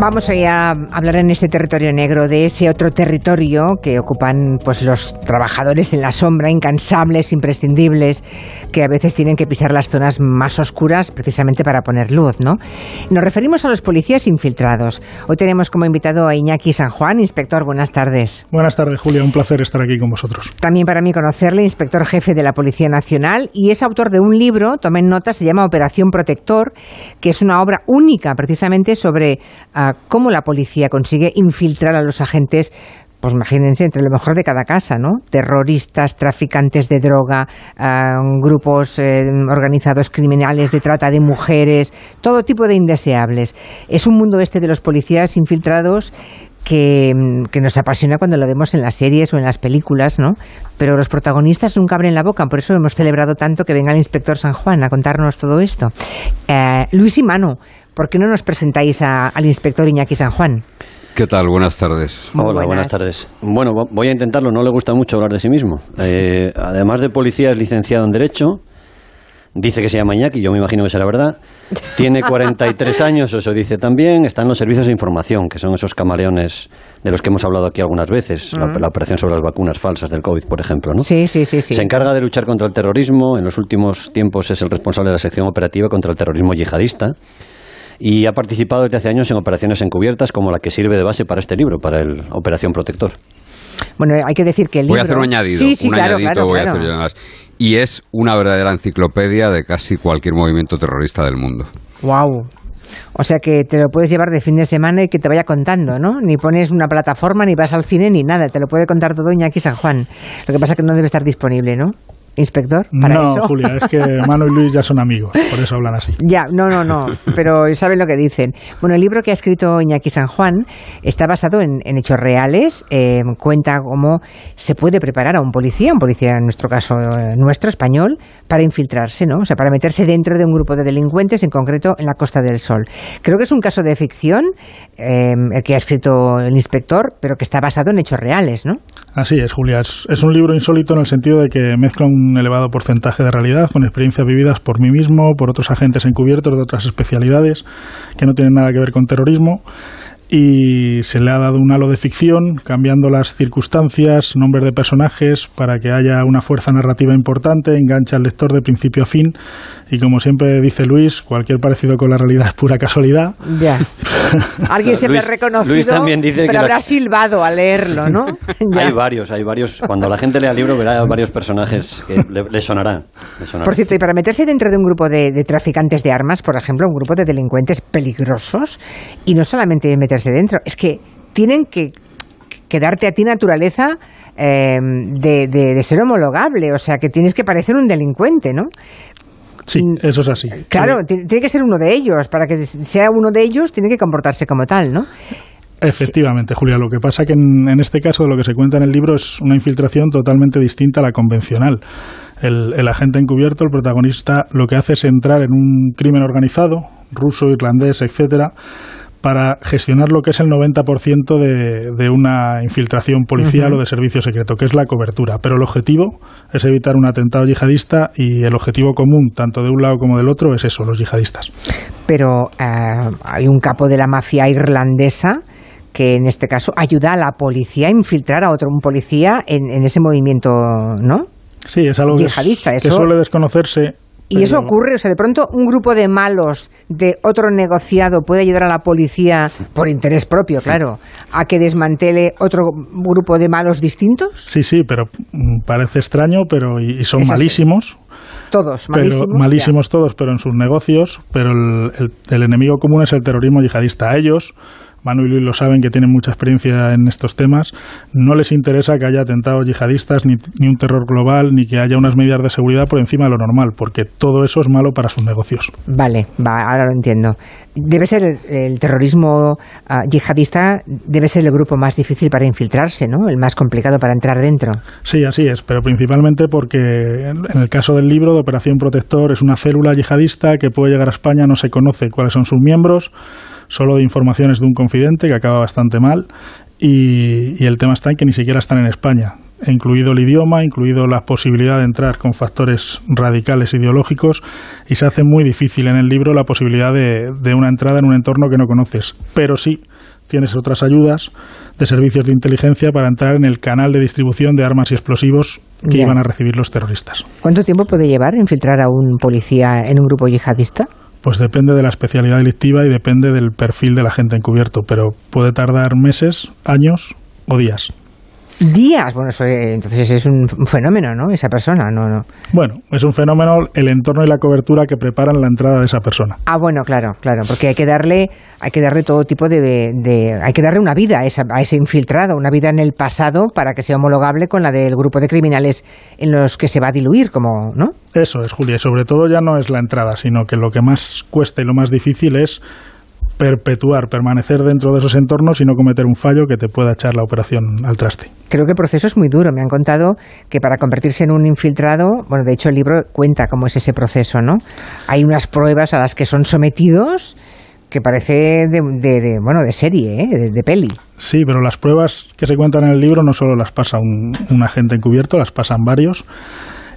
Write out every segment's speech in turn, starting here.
Vamos a hablar en este territorio negro de ese otro territorio que ocupan pues los trabajadores en la sombra, incansables, imprescindibles, que a veces tienen que pisar las zonas más oscuras precisamente para poner luz, ¿no? Nos referimos a los policías infiltrados. Hoy tenemos como invitado a Iñaki San Juan, inspector. Buenas tardes. Buenas tardes, Julia. Un placer estar aquí con vosotros. También para mí conocerle, inspector jefe de la Policía Nacional y es autor de un libro, tomen nota, se llama Operación Protector, que es una obra única precisamente sobre cómo la policía consigue infiltrar a los agentes pues imagínense, entre lo mejor de cada casa, ¿no? Terroristas, traficantes de droga, ah, grupos eh, organizados criminales de trata de mujeres, todo tipo de indeseables. Es un mundo este de los policías infiltrados que, que, nos apasiona cuando lo vemos en las series o en las películas, ¿no? Pero los protagonistas nunca abren la boca, por eso hemos celebrado tanto que venga el inspector San Juan a contarnos todo esto. Eh, Luis y Manu, ¿por qué no nos presentáis al inspector Iñaki San Juan? ¿Qué tal? Buenas tardes. Hola, buenas. tardes. Bueno, voy a intentarlo, no le gusta mucho hablar de sí mismo. Eh, además de policía, es licenciado en Derecho, dice que se llama Iñaki, yo me imagino que será verdad. Tiene 43 años, eso dice también. Está en los servicios de información, que son esos camaleones de los que hemos hablado aquí algunas veces. la, la, operación sobre las vacunas falsas del COVID, por ejemplo. ¿no? Sí, sí, sí, sí. Se encarga de luchar contra el terrorismo. En los últimos tiempos es el responsable de la sección operativa contra el terrorismo yihadista y ha participado desde hace años en operaciones encubiertas como la que sirve de base para este libro, para el Operación Protector. Bueno, hay que decir que el libro... Voy a hacer un añadido, sí, sí, un claro, añadito claro, voy claro. a hacer yo nada más. Y es una verdadera enciclopedia de casi cualquier movimiento terrorista del mundo. Wow. O sea que te lo puedes llevar de fin de semana y que te vaya contando, ¿no? Ni pones una plataforma, ni vas al cine, ni nada. Te lo puede contar todo Iñaki San Juan. Lo que pasa es que no debe estar disponible, ¿no? Inspector, para no, eso. Julia, es que Manu y Luis ya son amigos, por eso hablan así. Ya, no, no, no, pero saben lo que dicen. Bueno, el libro que ha escrito Iñaki San Juan está basado en, en hechos reales, eh, cuenta cómo se puede preparar a un policía, un policía en nuestro caso eh, nuestro, español, para infiltrarse, ¿no? O sea, para meterse dentro de un grupo de delincuentes, en concreto en la Costa del Sol. Creo que es un caso de ficción, eh, el que ha escrito el inspector, pero que está basado en hechos reales, ¿no? Así es, Julia. Es, es un libro insólito en el sentido de que mezcla un elevado porcentaje de realidad con experiencias vividas por mí mismo, por otros agentes encubiertos de otras especialidades que no tienen nada que ver con terrorismo y se le ha dado un halo de ficción, cambiando las circunstancias, nombres de personajes, para que haya una fuerza narrativa importante, engancha al lector de principio a fin, y como siempre dice Luis, cualquier parecido con la realidad es pura casualidad. Ya. Alguien siempre Luis- ha reconocido, Luis también dice pero que habrá las- silbado al leerlo, ¿no? Hay varios, hay varios. Cuando la gente lea el libro verá varios personajes que le, le sonará. le sonará. Por cierto, y para meterse dentro de un grupo de, de traficantes de armas, por ejemplo, un grupo de delincuentes peligrosos, y no solamente meterse dentro, es que tienen que, que darte a ti naturaleza eh, de, de- de ser homologable, o sea, que tienes que parecer un delincuente, ¿no? Sí, eso es así. Claro, Sí. tiene que ser uno de ellos, para que sea uno de ellos tiene que comportarse como tal, ¿no? Efectivamente, Julia. Lo que pasa que en, en este caso de lo que se cuenta en el libro es una infiltración totalmente distinta a la convencional. El, el agente encubierto, el protagonista, lo que hace es entrar en un crimen organizado, ruso, irlandés, etcétera, para gestionar lo que es el 90% de, de una infiltración policial o de servicio secreto, que es la cobertura. Pero el objetivo es evitar un atentado yihadista y el objetivo común, tanto de un lado como del otro, es eso, los yihadistas. Pero eh, hay un capo de la mafia irlandesa que en este caso ayuda a la policía a infiltrar a otro un policía en, en ese movimiento, ¿no? Sí, es algo que, es- suele desconocerse. Y eso ocurre, o sea, de pronto un grupo de malos de otro negociado puede ayudar a la policía, por interés propio, claro, a que desmantele otro grupo de malos distintos. Sí, sí, pero mm, parece extraño, pero y, son malísimos, Todos, pero malísimos. malísimos todos, pero en sus negocios. Pero el, el- el enemigo común es el terrorismo yihadista. A ellos, Manu y Luis lo saben, que tienen mucha experiencia en estos temas. No les interesa que haya atentados yihadistas, ni, ni un terror global, ni que haya unas medidas de seguridad por encima de lo normal, porque todo eso es malo para sus negocios. Vale, va, ahora lo entiendo. Debe ser el, el terrorismo ah, yihadista, debe ser el grupo más difícil para infiltrarse, ¿no? El más complicado para entrar dentro. Sí, así es, pero principalmente porque en en el caso del libro de Operación Protector es una célula yihadista que puede llegar a España, no se conoce cuáles son sus miembros, solo de informaciones de un confidente que acaba bastante mal y, y el tema está en que ni siquiera están en España. incluido el idioma, incluido la posibilidad de entrar con factores radicales ideológicos, y se hace muy difícil en el libro la posibilidad de, de una entrada en un entorno que no conoces. Pero sí tienes otras ayudas de servicios de inteligencia para entrar en el canal de distribución de armas y explosivos que Ya. iban a recibir los terroristas. ¿Cuánto tiempo puede llevar infiltrar a un policía en un grupo yihadista? Pues depende de la especialidad delictiva y depende del perfil del agente encubierto, pero puede tardar meses, años o días. Días. Bueno, eso, eh, entonces es un un fenómeno, ¿no? Esa persona, no, no. Bueno, es un fenómeno el entorno y la cobertura que preparan la entrada de esa persona. Ah, bueno, claro, claro, porque hay que darle, hay que darle todo tipo de, de- hay que darle una vida a, esa- a ese infiltrado, una vida en el pasado para que sea homologable con la del grupo de criminales en los que se va a diluir, como, ¿no? Eso es, Julia, y sobre todo ya no es la entrada, sino que lo que más cuesta y lo más difícil es perpetuar, permanecer dentro de esos entornos y no cometer un fallo que te pueda echar la operación al traste. Creo que el proceso es muy duro. Me han contado que para convertirse en un infiltrado, bueno, de hecho el libro cuenta cómo es ese proceso, ¿no? Hay unas pruebas a las que son sometidos que parece de, de- de, bueno, de serie, ¿eh? de, de peli. Sí, pero las pruebas que se cuentan en el libro no solo las pasa un, un agente encubierto, las pasan varios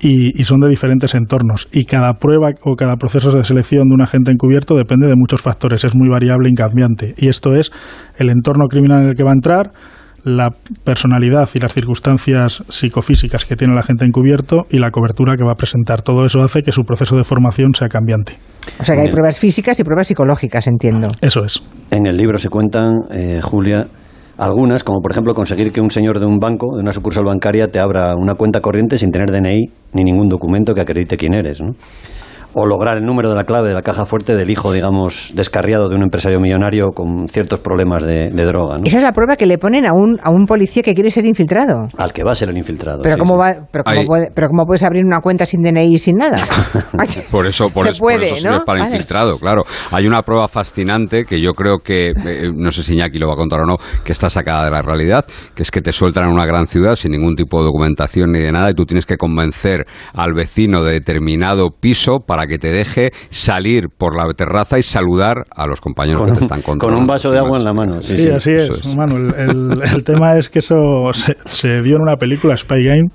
y, y son de diferentes entornos. Y cada prueba o cada proceso de selección de un agente encubierto depende de muchos factores, es muy variable y cambiante. Y esto es el entorno criminal en el que va a entrar, la personalidad y las circunstancias psicofísicas que tiene el agente encubierto y la cobertura que va a presentar. Todo eso hace que su proceso de formación sea cambiante. O sea que hay pruebas físicas y pruebas psicológicas, entiendo. Eso es. En el libro se cuentan, eh, Julia, algunas, como por ejemplo conseguir que un señor de un banco, de una sucursal bancaria, te abra una cuenta corriente sin tener DNI ni ningún documento que acredite quién eres, ¿no? O lograr el número de la clave de la caja fuerte del hijo, digamos, descarriado de un empresario millonario con ciertos problemas de, de droga, ¿no? Esa es la prueba que le ponen a un, a un policía que quiere ser infiltrado. Al que va a ser el infiltrado. Pero sí, cómo sí. va, pero cómo puede- pero cómo puedes abrir una cuenta sin DNI y sin nada. Por eso, por Se eso, por puede, eso sirve ¿no? para Vale. infiltrado, claro. Hay una prueba fascinante que yo creo que, eh, no sé si Iñaki lo va a contar o no, que está sacada de la realidad, que es que te sueltan en una gran ciudad sin ningún tipo de documentación ni de nada y tú tienes que convencer al vecino de determinado piso para que te deje salir por la terraza y saludar a los compañeros Con que un, te están con controlando. un vaso de agua en la mano. Sí, Sí, sí. así es. es. Manu, el, el- el tema es que eso se, se dio en una película, Spy Game,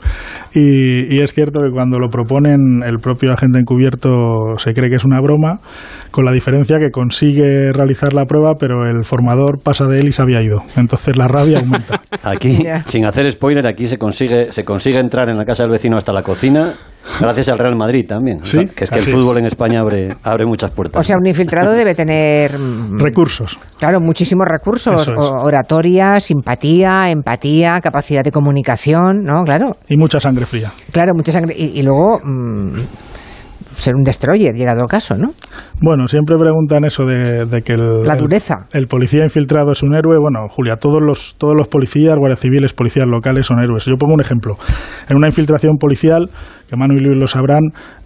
y, y es cierto que cuando lo proponen el propio agente encubierto se cree que es una broma, con la diferencia que consigue realizar la prueba, pero el formador pasa de él y se había ido. Entonces la rabia aumenta. Aquí, Ya. sin hacer spoiler, aquí se consigue, se consigue entrar en la casa del vecino hasta la cocina, gracias al Real Madrid también. Sí, O sea, que es que el es. Fútbol en España abre, abre muchas puertas. O sea, un infiltrado debe tener, mm, Recursos. claro, muchísimos recursos. Es. Oratoria, simpatía, empatía, capacidad de comunicación, ¿no? Claro, Y mucha sangre fría. claro, mucha sangre. Y, y luego mm, ser un destroyer, llegado el caso, ¿no? Bueno, siempre preguntan eso de, de que el, La el- dureza. El, policía infiltrado es un héroe. Bueno, Julia, todos los, todos los policías, guardias civiles, policías locales son héroes. Yo pongo un ejemplo. En una infiltración policial, que Manu y Luis lo sabrán,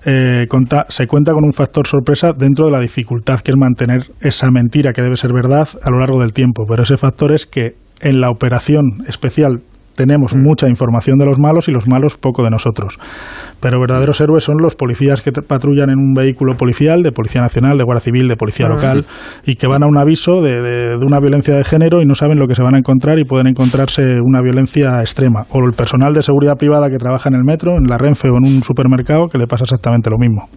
eh, conta- se cuenta con un factor sorpresa dentro de la dificultad que es mantener esa mentira que debe ser verdad a lo largo del tiempo. Pero ese factor es que en la operación especial tenemos mucha información de los malos y los malos poco de nosotros. Pero verdaderos héroes son los policías que patrullan en un vehículo policial, de Policía Nacional, de Guardia Civil, de Policía Local, y que van a un aviso de, de- de una violencia de género y no saben lo que se van a encontrar y pueden encontrarse una violencia extrema. O el personal de seguridad privada que trabaja en el metro, en la Renfe o en un supermercado, que le pasa exactamente lo mismo.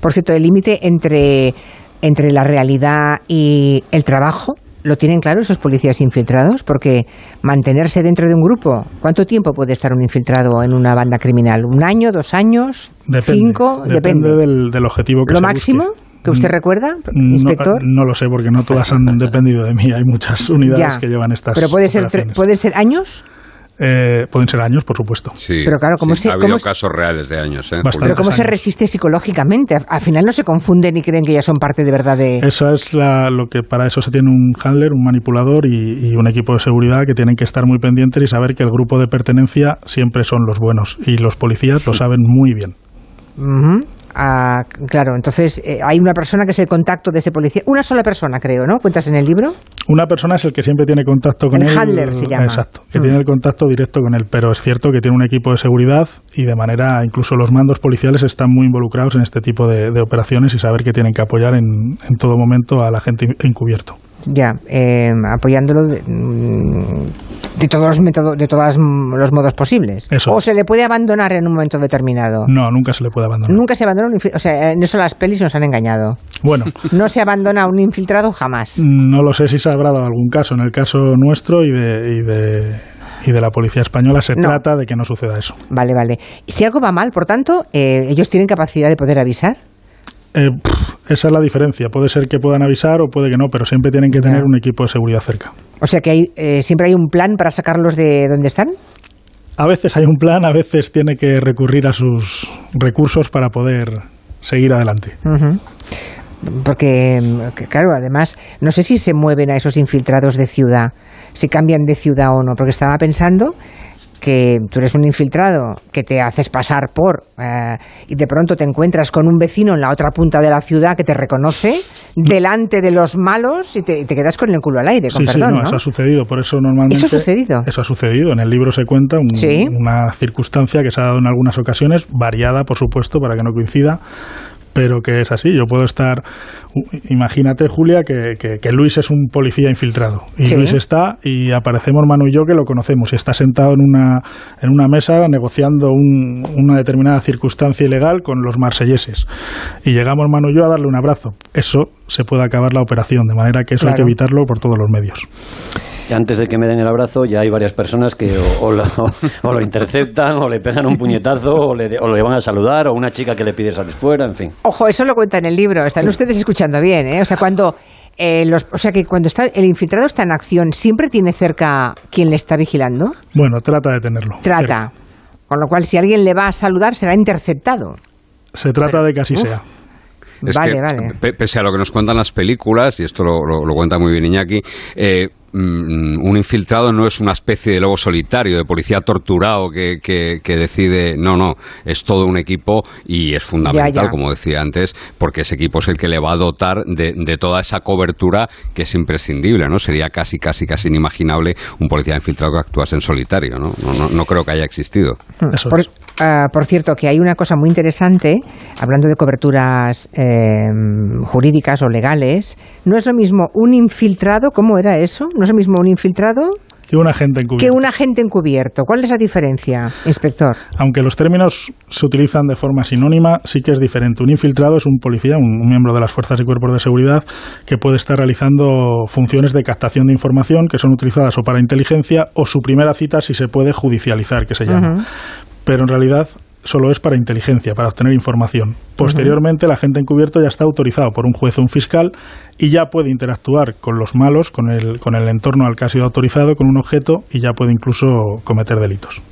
Por cierto, el límite entre, entre la realidad y el trabajo, ¿lo tienen claro esos policías infiltrados? Porque mantenerse dentro de un grupo, ¿cuánto tiempo puede estar un infiltrado en una banda criminal? ¿Un año, dos años, Depende, cinco? depende del, del objetivo que ¿Lo se máximo busque. que usted Mm, recuerda, inspector? no lo sé porque no todas han dependido de mí. Hay muchas unidades Ya. que llevan estas. Pero puede ser, puede ser años. Eh, pueden ser años, por supuesto. Sí, Pero claro, ¿cómo sí, se- ha habido cómo casos reales de años, ¿eh? Bastante. Pero ¿cómo se resiste psicológicamente? Al- Al final no se confunden y creen que ya son parte de verdad de... Eso es la- lo que para eso se tiene un handler, un manipulador y, y un equipo de seguridad que tienen que estar muy pendientes y saber que el grupo de pertenencia siempre son los buenos y los policías lo saben muy bien. Ujú. Ah, claro, entonces eh, hay una persona que es el contacto de ese policía. Una sola persona, creo, ¿no? ¿Cuentas en el libro? Una persona es el que siempre tiene contacto con El él. handler se llama. Exacto, que Mm. tiene el contacto directo con él. Pero es cierto que tiene un equipo de seguridad y de manera, incluso los mandos policiales están muy involucrados en este tipo de, de operaciones y saber que tienen que apoyar en, en todo momento a la gente encubierto. Ya, eh, apoyándolo de, mm, de todos los métodos, de todos los modos posibles. Eso o se le puede abandonar en un momento determinado. No, nunca se le puede abandonar. Nunca se abandona un infiltrado. O sea, en eso las pelis nos han engañado. Bueno, No se abandona un infiltrado jamás. no lo sé si se habrá dado algún caso. En el caso nuestro y de, y de, y de la policía española se No. trata de que no suceda eso. Vale, vale. Si algo va mal, por tanto, eh, ellos tienen capacidad de poder avisar. Eh, pff, esa es la diferencia. Puede ser que puedan avisar o puede que no, pero siempre tienen que tener un equipo de seguridad cerca. O sea que hay, eh, siempre hay un plan para sacarlos de donde están. A veces hay un plan, a veces tiene que recurrir a sus recursos para poder seguir adelante. Porque, que, claro, además, no sé si se mueven a esos infiltrados de ciudad, si cambian de ciudad o no, porque estaba pensando que tú eres un infiltrado, que te haces pasar por, eh, y de pronto te encuentras con un vecino en la otra punta de la ciudad que te reconoce delante de los malos y te, y te quedas con el culo al aire, con Sí, sí, no, ¿no? eso ha sucedido. Por eso normalmente. ¿Eso ha sucedido? Eso ha sucedido. En el libro se cuenta un- Sí. una circunstancia que se ha dado en algunas ocasiones, variada, por supuesto, para que no coincida, pero que es así. Yo puedo estar. Imagínate, Julia, que, que- que Luis es un policía infiltrado. Y Sí. Luis está, y aparecemos Manu y yo que lo conocemos, y está sentado en una, en una mesa negociando un- una determinada circunstancia ilegal con los marselleses. Y llegamos Manu y yo a darle un abrazo. Eso se puede acabar la operación, de manera que eso hay que evitarlo por todos los medios. Y antes de que me den el abrazo, ya hay varias personas que o, o lo, o lo interceptan, o le pegan un puñetazo, o le, o le van a saludar, o una chica que le pide salir fuera, en fin. Ojo, eso lo cuenta en el libro. Están ustedes escuchando bien, ¿eh? O sea, cuando eh, los, o sea que cuando está el infiltrado está en acción, siempre tiene cerca quien le está vigilando. Bueno, trata de tenerlo. Trata. Con lo cual, si alguien le va a saludar, será interceptado. Se trata de que así Uf. sea. Es vale, que, vale. pe- pese a lo que nos cuentan las películas, y esto lo, lo- lo cuenta muy bien Iñaki, eh, mm, un infiltrado no es una especie de lobo solitario, de policía torturado que, que- que decide, no, no, es todo un equipo y es fundamental, Ya, ya. como decía antes, porque ese equipo es el que le va a dotar de, de toda esa cobertura que es imprescindible, ¿no? Sería casi, casi, casi inimaginable un policía infiltrado que actuase en solitario, ¿no? No, no, no creo que haya existido. Por, es. ah, por cierto, que hay una cosa muy interesante, hablando de coberturas eh, jurídicas o legales, no es lo mismo un infiltrado, ¿cómo era eso? ¿No es lo mismo un infiltrado Que un agente que encubierto. un agente encubierto? ¿Cuál es la diferencia, inspector? Aunque los términos se utilizan de forma sinónima, sí que es diferente. Un infiltrado es un policía, un, un miembro de las fuerzas y cuerpos de seguridad que puede estar realizando funciones de captación de información que son utilizadas o para inteligencia o su primera cita, si se puede, judicializar, que se llama. Pero en realidad solo es para inteligencia, para obtener información. Posteriormente, el agente encubierto ya está autorizado por un juez o un fiscal y ya puede interactuar con los malos, con el, con el entorno al que ha sido autorizado, con un objeto y ya puede incluso cometer delitos.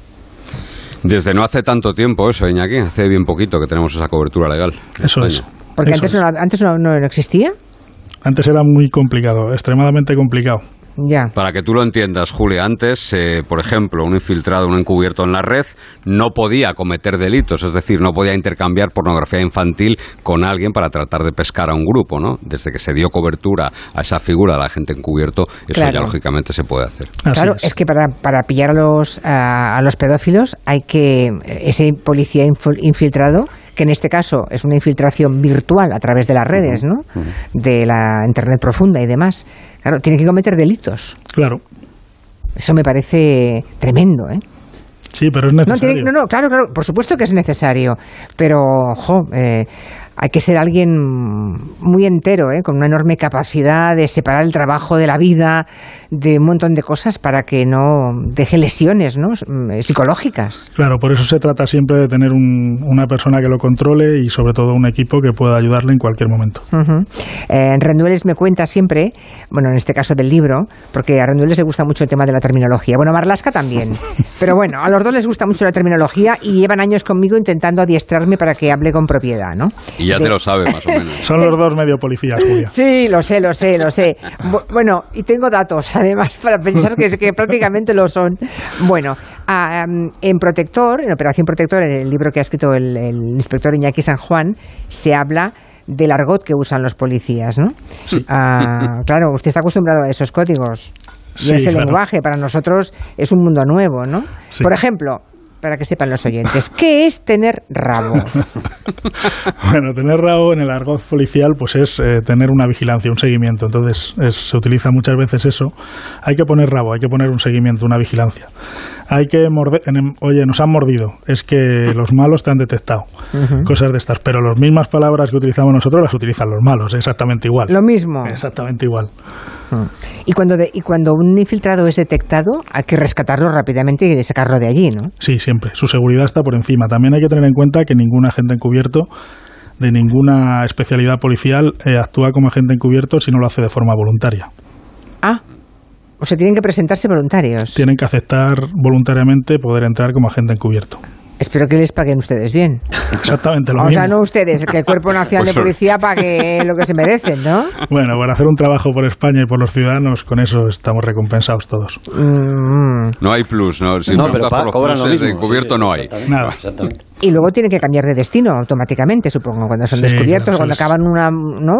Desde no hace tanto tiempo eso, Iñaki, hace bien poquito que tenemos esa cobertura legal. Eso es. Porque Eso antes, es. no, antes no, no existía. Antes era muy complicado, extremadamente complicado. Ya. Para que tú lo entiendas, Julia, antes, eh, por ejemplo, un infiltrado, un encubierto en la red, no podía cometer delitos, es decir, no podía intercambiar pornografía infantil con alguien para tratar de pescar a un grupo, ¿no? Desde que se dio cobertura a esa figura de la gente encubierto, eso Claro. ya lógicamente se puede hacer. Así claro, es. que para, para pillar a los, a, a los pedófilos hay que, ese policía infiltrado, que en este caso es una infiltración virtual a través de las redes, ¿no? De la Internet profunda y demás, claro, tiene que cometer delitos. Claro. Eso me parece tremendo, ¿eh? Sí, pero es No, necesario. tiene- no, no, claro, claro, por supuesto que es necesario, pero, ojo, eh, hay que ser alguien muy entero, ¿eh? con una enorme capacidad de separar el trabajo de la vida, de un montón de cosas para que no deje lesiones ¿no? Mm, psicológicas. Claro, por eso se trata siempre de tener un- una persona que lo controle y sobre todo un equipo que pueda ayudarle en cualquier momento. Ujú. Eh, Rendueles me cuenta siempre, bueno, en este caso del libro, porque a Rendueles le gusta mucho el tema de la terminología. Bueno, a Marlasca también. Pero bueno, a los dos les gusta mucho la terminología y llevan años conmigo intentando adiestrarme para que hable con propiedad, ¿no? Y ya De- te lo sabe, más o menos. Son los dos medio policías, Julia. Sí, lo sé, lo sé, lo sé. Bu- Bueno, y tengo datos, además, para pensar que, que prácticamente lo son. Bueno, en Protector, en Operación Protector, en el libro que ha escrito el, el inspector Iñaki San Juan, se habla del argot que usan los policías, ¿no? Ah, claro, usted está acostumbrado a esos códigos. Y Sí, ese claro. lenguaje para nosotros es un mundo nuevo, ¿no? Sí. Por ejemplo, para que sepan los oyentes, ¿qué es tener rabo? bueno, tener rabo en el argot policial pues es eh, tener una vigilancia, un seguimiento. Entonces se utiliza muchas veces eso. Hay que poner rabo, hay que poner un seguimiento, una vigilancia. Hay que morder, oye, nos han mordido, es que los malos te han detectado. Cosas de estas, pero las mismas palabras que utilizamos nosotros las utilizan los malos, exactamente igual. Lo mismo. Exactamente igual. Y cuando, y cuando un infiltrado es detectado, hay que rescatarlo rápidamente y sacarlo de allí, ¿no? Sí, siempre. Su seguridad está por encima. También hay que tener en cuenta que ningún agente encubierto de ninguna especialidad policial eh, actúa como agente encubierto si no lo hace de forma voluntaria. Ah, o sea, tienen que presentarse voluntarios. Tienen que aceptar voluntariamente poder entrar como agente encubierto. Espero que les paguen ustedes bien. Exactamente lo mismo. O sea, no ustedes, que el Cuerpo Nacional de pues Policía pague lo que se merecen, ¿no? Bueno, por hacer un trabajo por España y por los ciudadanos, con eso estamos recompensados todos. Mm. No hay plus, ¿no? Si no, pero por los pluses de encubierto no hay. Nada. Y luego tienen que cambiar de destino automáticamente, supongo, cuando son descubiertos, cuando acaban una... ¿no?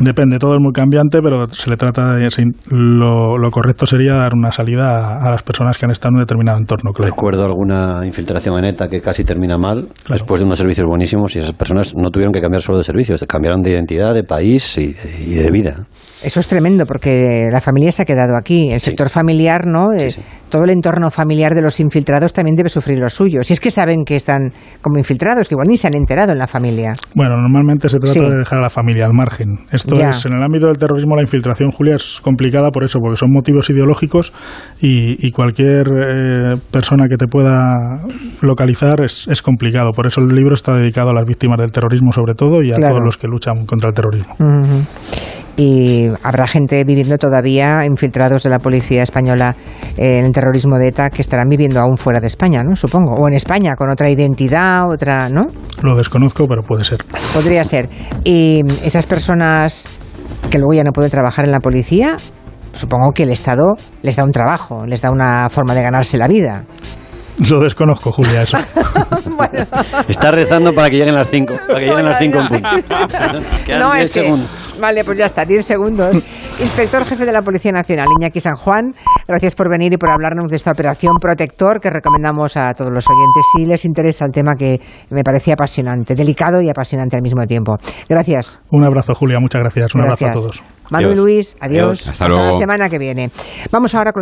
Depende, todo es muy cambiante, pero se le trata de... Lo, lo correcto sería dar una salida a, las personas que han estado en un determinado entorno, claro. Recuerdo alguna infiltración en ETA que casi termina mal, después de unos servicios buenísimos, y esas personas no tuvieron que cambiar solo de servicios, cambiaron de identidad, de país y de vida. Eso es tremendo porque la familia se ha quedado aquí. El sector familiar, ¿no? Eh, todo el entorno familiar de los infiltrados también debe sufrir lo suyo. Si es que saben que están como infiltrados, que igual ni se han enterado en la familia. Bueno, normalmente se trata de dejar a la familia al margen. Esto es, en el ámbito del terrorismo, la infiltración, Julia, es complicada por eso, porque son motivos ideológicos y, cualquier eh, persona que te pueda localizar es, complicado. Por eso el libro está dedicado a las víctimas del terrorismo, sobre todo, y a todos los que luchan contra el terrorismo y habrá gente viviendo todavía infiltrados de la policía española en el terrorismo de ETA que estarán viviendo aún fuera de España, ¿no? Supongo, o en España con otra identidad, otra, ¿no? Lo desconozco, pero puede ser. Podría ser. Y esas personas que luego ya no pueden trabajar en la policía, supongo que el Estado les da un trabajo, les da una forma de ganarse la vida. Lo desconozco, Julia, eso. Está rezando para que lleguen las 5. Para que lleguen las 5 en punto. no, es segundos. Vale, pues ya está, 10 segundos. Inspector jefe de la Policía Nacional, Iñaki San Juan, gracias por venir y por hablarnos de esta operación Protector que recomendamos a todos los oyentes si les interesa el tema que me parecía apasionante, delicado y apasionante al mismo tiempo. Gracias. Un abrazo, Julia, muchas gracias. Un abrazo a todos. Manu Luis, adiós. Hasta, luego. la semana que viene. Vamos ahora con